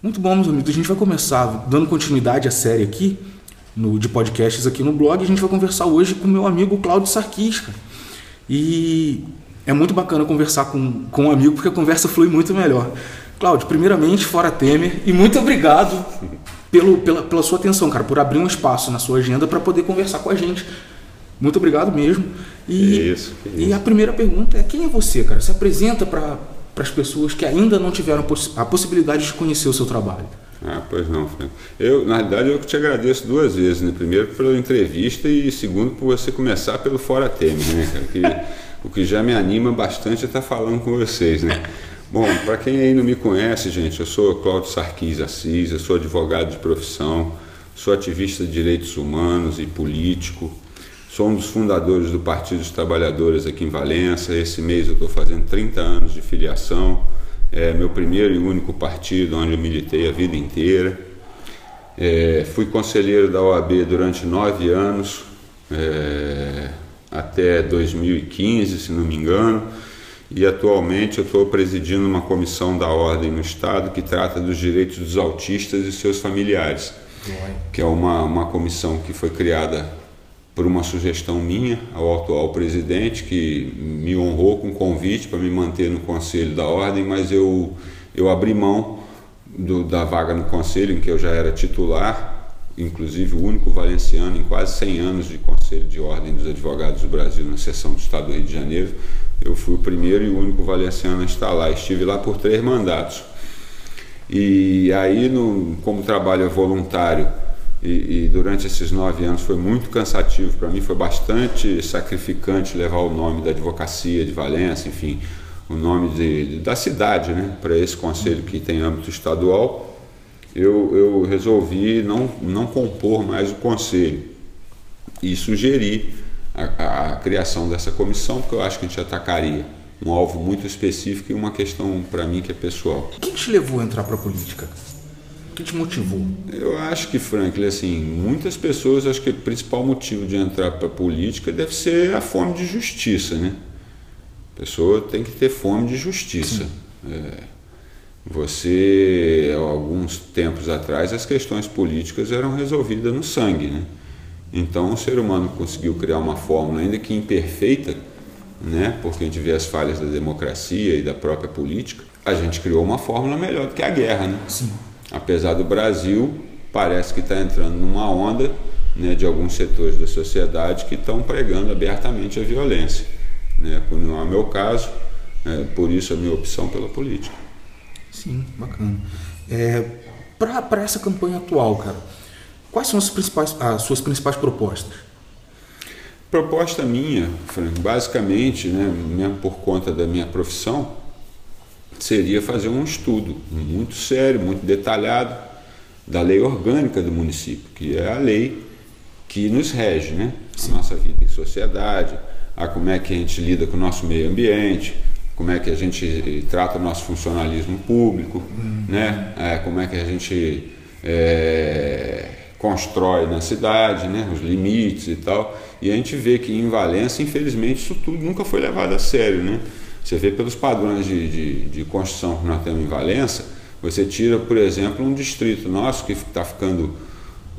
Muito bom, meus amigos. A gente vai começar dando continuidade à série aqui, no, de podcasts aqui no blog. A gente vai conversar hoje com meu amigo Cláudio Sarquis, cara. E é muito bacana conversar com, com um amigo, porque a conversa flui muito melhor. Cláudio, primeiramente, fora Temer, e muito obrigado pelo, pela, pela sua atenção, cara, por abrir um espaço na sua agenda para poder conversar com a gente. Muito obrigado mesmo. E, isso, e a primeira pergunta é: quem é você, cara? Se apresenta para as pessoas que ainda não tiveram a possibilidade de conhecer o seu trabalho. Ah, pois não, Frank. Eu, na realidade, eu te agradeço duas vezes, né? Primeiro pela entrevista e segundo por você começar pelo Fora Temer, né, cara? Que, o que já me anima bastante é estar falando com vocês, né? Bom, para quem aí não me conhece, gente, eu sou Cláudio Sarquis Assis, eu sou advogado de profissão, sou ativista de direitos humanos e político, sou um dos fundadores do Partido dos Trabalhadores aqui em Valença. Esse mês eu estou fazendo 30 anos de filiação, é meu primeiro e único partido onde eu militei a vida inteira. É, fui conselheiro da OAB durante nove anos, é, até 2015, se não me engano e atualmente eu estou presidindo uma comissão da ordem no Estado que trata dos direitos dos autistas e seus familiares, que é uma, uma comissão que foi criada por uma sugestão minha ao atual presidente, que me honrou com convite para me manter no conselho da ordem, mas eu, eu abri mão do, da vaga no conselho, em que eu já era titular, inclusive o único valenciano em quase 100 anos de Conselho de Ordem dos Advogados do Brasil na seção do Estado do Rio de Janeiro. Eu fui o primeiro e o único valenciano a estar lá. Estive lá por três mandatos. E aí, no, como trabalho é voluntário, e, e, durante esses nove anos foi muito cansativo para mim, foi bastante sacrificante levar o nome da advocacia de Valença, enfim, o nome de, da cidade, né, para esse conselho que tem âmbito estadual. Eu, eu resolvi não, não compor mais o conselho e sugeri a, a, criação dessa comissão, porque eu acho que a gente atacaria um alvo muito específico e uma questão para mim que é pessoal. O que te levou a entrar para a política? O que te motivou? Eu acho que, Franklin, assim, muitas pessoas acho que o principal motivo de entrar para a política deve ser a fome de justiça, né? A pessoa tem que ter fome de justiça. É, você, alguns tempos atrás, as questões políticas eram resolvidas no sangue, né? Então o ser humano conseguiu criar uma fórmula, ainda que imperfeita, né, porque a gente vê as falhas da democracia e da própria política, a gente criou uma fórmula melhor do que a guerra. Né? Sim. Apesar do Brasil, parece que está entrando numa onda né, de alguns setores da sociedade que estão pregando abertamente a violência. Né? Não é o meu caso, é, por isso a minha opção pela política. Sim, bacana. É, Para essa campanha atual, cara, Quais são as, principais, as suas principais propostas? Proposta minha, Frank, basicamente, né, mesmo por conta da minha profissão, seria fazer um estudo muito sério, muito detalhado da lei orgânica do município, que é a lei que nos rege, né? A nossa vida em sociedade, a como é que a gente lida com o nosso meio ambiente, como é que a gente trata o nosso funcionalismo público, uhum. né? É, como é que a gente é, constrói na cidade, né, os limites e tal. E a gente vê que em Valença, infelizmente, isso tudo nunca foi levado a sério. Né? Você vê pelos padrões de, de, de construção que nós temos em Valença, você tira, por exemplo, um distrito nosso que está ficando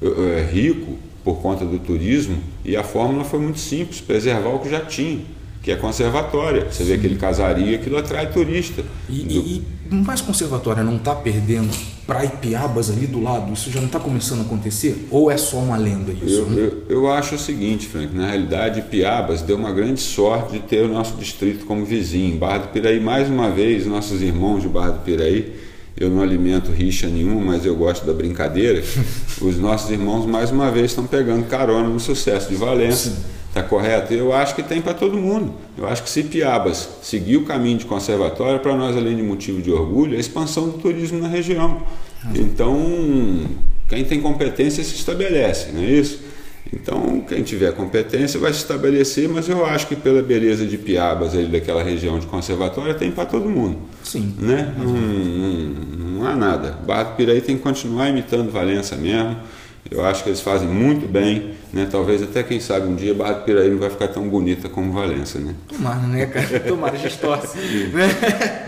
é, rico por conta do turismo e a fórmula foi muito simples, preservar o que já tinha que é conservatória. Você Sim. vê aquele casaria, aquilo atrai turista. E, do... e, mais conservatória não está perdendo para Ipiabas ali do lado? Isso já não está começando a acontecer? Ou é só uma lenda isso? Eu, né? eu, eu, acho o seguinte, Frank, na realidade Ipiabas deu uma grande sorte de ter o nosso distrito como vizinho. Barra do Piraí, mais uma vez, nossos irmãos de Barra do Piraí, eu não alimento rixa nenhuma, mas eu gosto da brincadeira. Os nossos irmãos, mais uma vez, estão pegando carona no sucesso de Valença. Sim Está correto? Eu acho que tem para todo mundo. Eu acho que se Piabas seguir o caminho de conservatório, para nós, além de motivo de orgulho, é a expansão do turismo na região. Então, quem tem competência se estabelece, não é isso? Então, quem tiver competência vai se estabelecer, mas eu acho que pela beleza de Piabas, ali daquela região de conservatório, tem para todo mundo. Sim. Né? Não, não, não há nada. Barra do Piraí tem que continuar imitando Valença mesmo. Eu acho que eles fazem muito bem, né? Talvez até quem sabe um dia Barra do Piraí não vai ficar tão bonita como Valença, né? Tomara, né, cara? Tomara, a gente torce. né?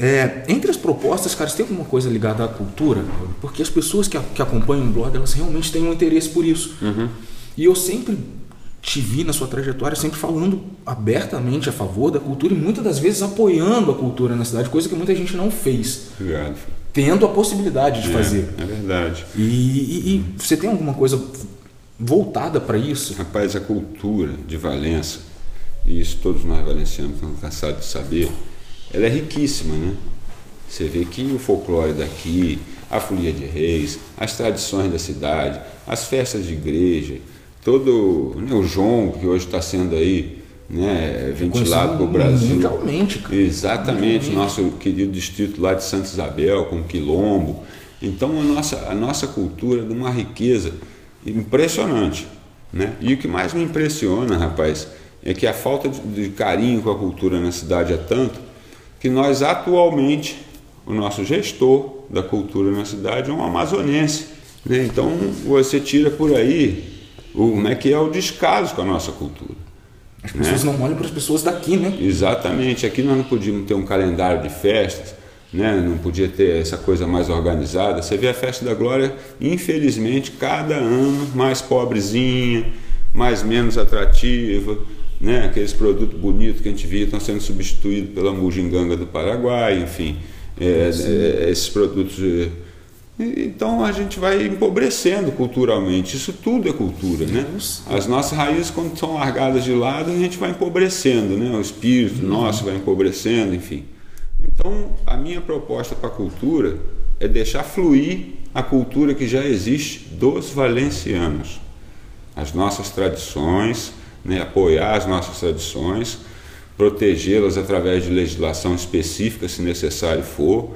É, entre as propostas, cara, tem alguma coisa ligada à cultura? Porque as pessoas que, que acompanham o blog, elas realmente têm um interesse por isso. Uhum. E eu sempre te vi na sua trajetória sempre falando abertamente a favor da cultura e muitas das vezes apoiando a cultura na cidade, coisa que muita gente não fez. Obrigado. Tendo a possibilidade de É, fazer. É verdade. E, e- e você tem alguma coisa voltada para isso? Rapaz, a cultura de Valença, e isso todos nós valencianos estamos cansados de saber, ela é riquíssima, né? Você vê que o folclore daqui, a folia de reis, as tradições da cidade, as festas de igreja, todo né, o jongo que hoje está sendo aí né, ventilado para o Brasil. Mundialmente, cara. Exatamente, nosso querido distrito lá de Santa Isabel, com Quilombo. Então a nossa, a nossa cultura é de uma riqueza impressionante. Né? E o que mais me impressiona, rapaz, é que a falta de, de carinho com a cultura na cidade é tanto que nós atualmente, o nosso gestor da cultura na cidade é um amazonense. Né? Então você tira por aí o, como é que é o descaso com a nossa cultura. As pessoas não olham para as pessoas daqui, né? Exatamente. Aqui nós não podíamos ter um calendário de festas, né? não podia ter essa coisa mais organizada. Você vê a festa da Glória, infelizmente, cada ano mais pobrezinha, mais menos atrativa. Né? Aqueles produtos bonitos que a gente via estão sendo substituídos pela muginganga do Paraguai, enfim. É, é, esses produtos. Então a gente vai empobrecendo culturalmente. Isso tudo é cultura, né? As nossas raízes, quando são largadas de lado, a gente vai empobrecendo, né? O espírito nosso vai empobrecendo, enfim. Então a minha proposta para a cultura é deixar fluir a cultura que já existe dos valencianos, as nossas tradições, né? apoiar as nossas tradições, protegê-las através de legislação específica, se necessário for.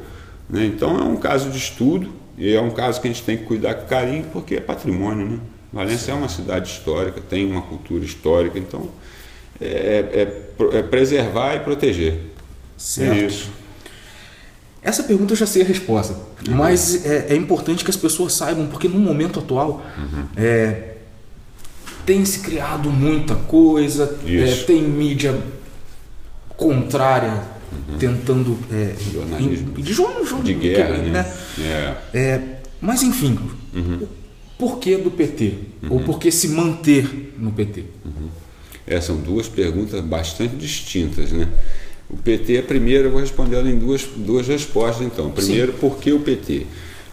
Né? Então é um caso de estudo e é um caso que a gente tem que cuidar com carinho porque é patrimônio. Né? Valência é uma cidade histórica, tem uma cultura histórica, então é, é- é preservar e proteger. Certo. É isso. Essa pergunta eu já sei a resposta, mas é, é importante que as pessoas saibam, porque no momento atual é, tem se criado muita coisa, é, tem mídia contrária tentando é, Jornalismo. de, jornal- De guerra, que- né? É. É, mas enfim, o porquê do PT? Ou por que se manter no PT? É, são duas perguntas bastante distintas, né? O PT, a primeira, eu vou responder ela em duas, duas respostas, então. Primeiro, por que o PT?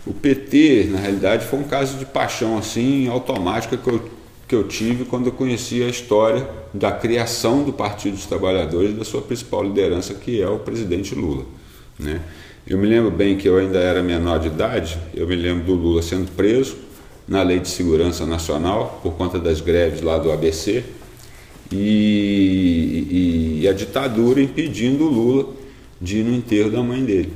O PT, na realidade, foi um caso de paixão, assim, automática que eu, que eu tive quando eu conheci a história da criação do Partido dos Trabalhadores e da sua principal liderança, que é o presidente Lula, né? Eu me lembro bem que eu ainda era menor de idade, eu me lembro do Lula sendo preso na Lei de Segurança Nacional por conta das greves lá do ABC, e, e a ditadura impedindo o Lula de ir no enterro da mãe dele.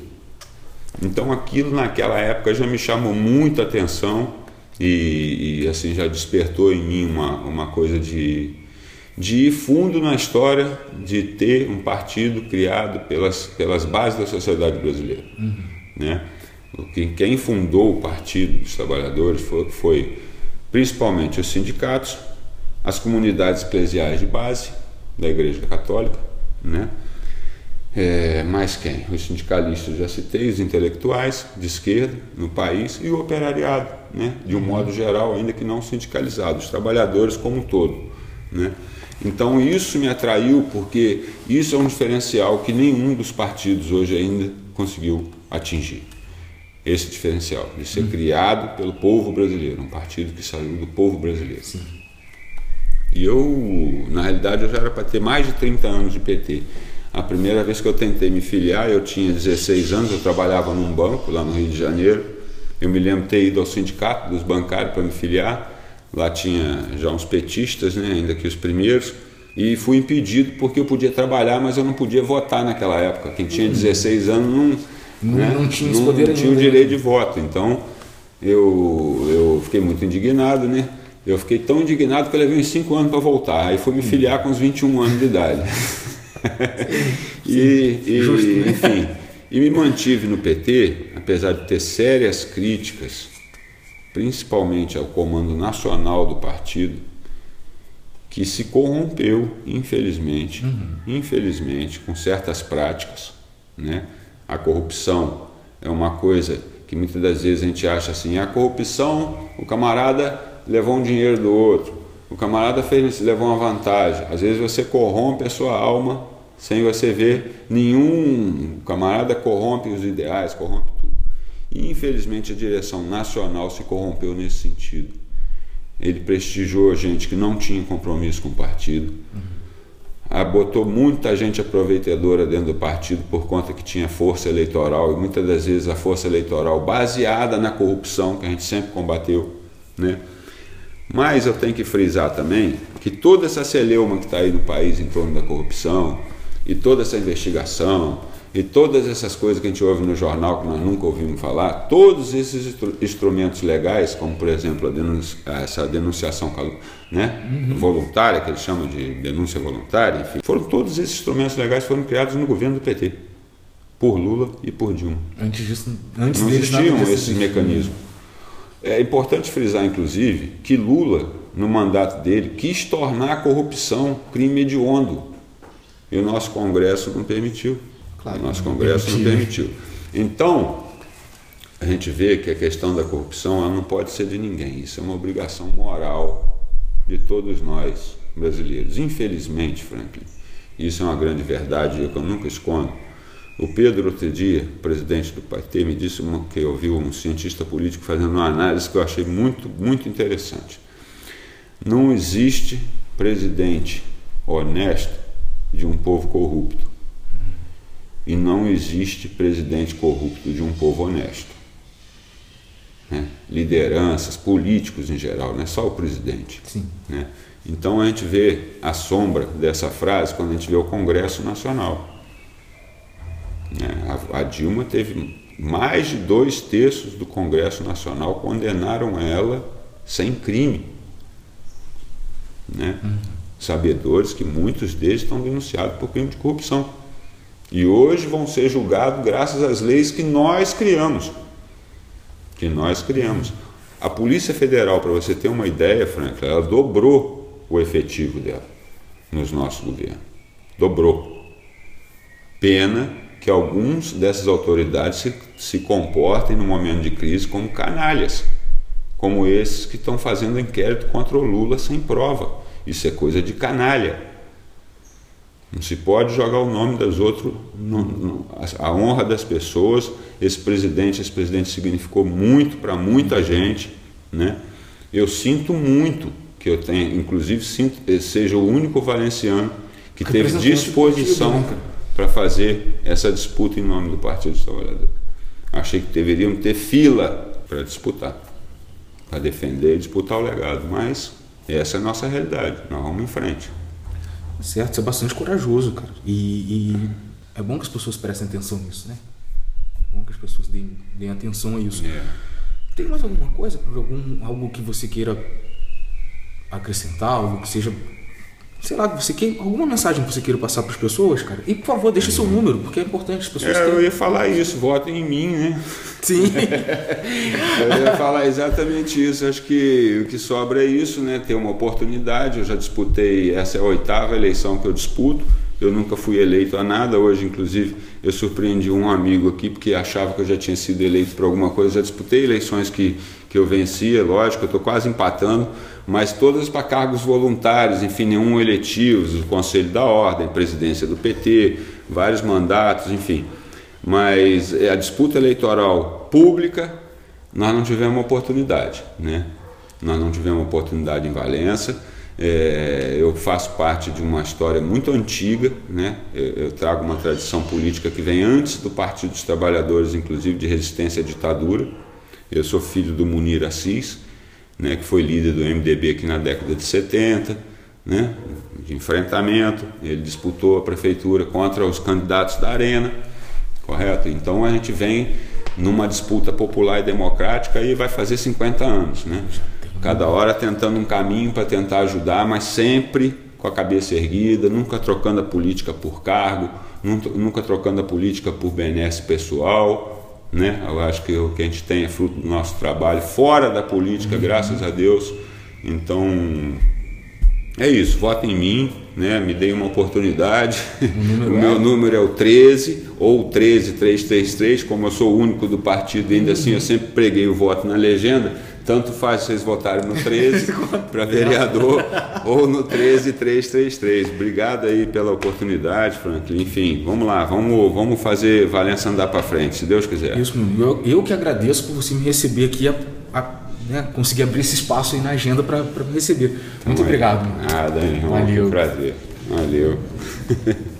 Então aquilo naquela época já me chamou muita atenção e, e, assim já despertou em mim uma, uma coisa de, de ir fundo na história de ter um partido criado pelas, pelas bases da sociedade brasileira. Né? O que- Quem fundou o Partido dos Trabalhadores foi, foi principalmente os sindicatos, as comunidades eclesiais de base da Igreja Católica, né? É, mais quem? Os sindicalistas, já citei, os intelectuais de esquerda no país e o operariado, né? de um modo geral, ainda que não sindicalizado, os trabalhadores como um todo. Né? Então isso me atraiu porque isso é um diferencial que nenhum dos partidos hoje ainda conseguiu atingir. Esse diferencial de ser criado pelo povo brasileiro, um partido que saiu do povo brasileiro. E eu, na realidade, eu já era para ter mais de 30 anos de PT. A primeira vez que eu tentei me filiar, eu tinha 16 anos, eu trabalhava num banco lá no Rio de Janeiro. Eu me lembro de ter ido ao sindicato dos bancários para me filiar. Lá tinha já uns petistas, né, ainda que os primeiros. E fui impedido porque eu podia trabalhar, mas eu não podia votar naquela época. Quem tinha 16 anos não, Não- né, não tinha não poder tinha o né? direito de voto. Então eu, eu fiquei muito indignado, né? Eu fiquei tão indignado que eu levei uns 5 anos para voltar. Aí fui me filiar com uns 21 anos de idade. e, e, Justo, né? enfim, e me mantive no PT, apesar de ter sérias críticas, principalmente ao comando nacional do partido, que se corrompeu, infelizmente, infelizmente, com certas práticas, né? A corrupção é uma coisa que muitas das vezes a gente acha assim: a corrupção, o camarada levou um dinheiro do outro, o camarada fez, levou uma vantagem. Às vezes você corrompe a sua alma sem você ver nenhum. Camarada corrompe os ideais, corrompe tudo. E infelizmente a direção nacional se corrompeu nesse sentido. Ele prestigiou gente que não tinha compromisso com o partido. Uhum. botou muita gente aproveitadora dentro do partido por conta que tinha força eleitoral e muitas das vezes a força eleitoral baseada na corrupção que a gente sempre combateu, né? Mas eu tenho que frisar também que toda essa celeuma que está aí no país em torno da corrupção, e toda essa investigação e todas essas coisas que a gente ouve no jornal que nós nunca ouvimos falar, todos esses instrumentos legais, como por exemplo denúncia, essa denunciação né, uhum. voluntária, que eles chamam de denúncia voluntária, enfim, foram todos esses instrumentos legais foram criados no governo do PT, por Lula e por Dilma. Antes disso, antes não existiam esses mecanismos. É importante frisar, inclusive, que Lula, no mandato dele, quis tornar a corrupção crime hediondo e o nosso Congresso não permitiu. Claro, o nosso Congresso não permitiu. Então, a gente vê que a questão da corrupção ela não pode ser de ninguém. Isso é uma obrigação moral de todos nós brasileiros. Infelizmente, Franklin, isso é uma grande verdade que eu nunca escondo. O Pedro, outro dia, presidente do PT, me disse uma, que eu vi um cientista político fazendo uma análise que eu achei muito, muito interessante. Não existe presidente honesto de um povo corrupto. E não existe presidente corrupto de um povo honesto. Né? Lideranças, políticos em geral, não é só o presidente. Sim. Né? Então a gente vê a sombra dessa frase quando a gente vê o Congresso Nacional. Né? A, a Dilma teve mais de dois terços do Congresso Nacional condenaram ela sem crime. Né? Uhum sabedores que muitos deles estão denunciados por crime de corrupção. E hoje vão ser julgados graças às leis que nós criamos. Que nós criamos. A Polícia Federal, para você ter uma ideia, Franklin, ela dobrou o efetivo dela nos nossos governos. Dobrou. Pena que alguns dessas autoridades se, se comportem no momento de crise como canalhas, como esses que estão fazendo inquérito contra o Lula sem prova isso é coisa de canalha. Não se pode jogar o nome das outras, a honra das pessoas. Esse presidente, esse presidente significou muito para muita gente, né? Eu sinto muito que eu tenha, inclusive sinto, eh, seja o único valenciano que teve disposição para fazer essa disputa em nome do Partido dos Trabalhadores. Achei que deveriam ter fila para disputar, para defender e disputar o legado, mas essa é a nossa realidade. Nós vamos em frente. Certo, você é bastante corajoso, cara. E, e, é bom que as pessoas prestem atenção nisso, né? É bom que as pessoas deem, deem atenção a isso. É. Tem mais alguma coisa, algum, algo que você queira acrescentar, algo que seja sei lá, você quer alguma mensagem que você queira passar para as pessoas, cara. E por favor, deixe seu número, porque é importante as pessoas. É, eu ia falar isso, votem em mim, né? Sim. eu ia falar exatamente isso. Acho que o que sobra é isso, né? Ter uma oportunidade. Eu já disputei, essa é a oitava eleição que eu disputo. Eu nunca fui eleito a nada. Hoje, inclusive, eu surpreendi um amigo aqui porque achava que eu já tinha sido eleito por alguma coisa. Eu já disputei eleições que, que eu vencia, lógico, eu estou quase empatando mas todas para cargos voluntários, enfim, nenhum eletivos, o Conselho da Ordem, presidência do PT, vários mandatos, enfim. Mas é, a disputa eleitoral pública, nós não tivemos oportunidade, né? Nós não tivemos oportunidade em Valença. É, eu faço parte de uma história muito antiga, né? Eu, eu, trago uma tradição política que vem antes do Partido dos Trabalhadores, inclusive de resistência à ditadura. Eu sou filho do Munir Assis, né, que foi líder do MDB aqui na década de 70, né, de enfrentamento. Ele disputou a prefeitura contra os candidatos da Arena, correto? Então a gente vem numa disputa popular e democrática e vai fazer 50 anos, né? Cada hora tentando um caminho para tentar ajudar, mas sempre com a cabeça erguida, nunca trocando a política por cargo, nunca trocando a política por benesse pessoal, né? Eu acho que o que a gente tem é fruto do nosso trabalho fora da política, uhum. graças a Deus. Então, é isso, vota em mim, né? me dei uma oportunidade. O, meu é... número é o 13 ou 13333, como eu sou o único do partido, ainda uhum. assim eu sempre preguei o voto na legenda. Tanto faz vocês votarem no 13 para vereador ou no 13333. Obrigado aí pela oportunidade, Franklin. Enfim, vamos lá, vamos, vamos fazer Valença andar para frente, se Deus quiser. Isso, eu, eu que agradeço por você me receber aqui, a, a né, conseguir abrir esse espaço aí na agenda para me receber. Muito obrigado. Nada, irmão. Valeu. Um prazer. Valeu.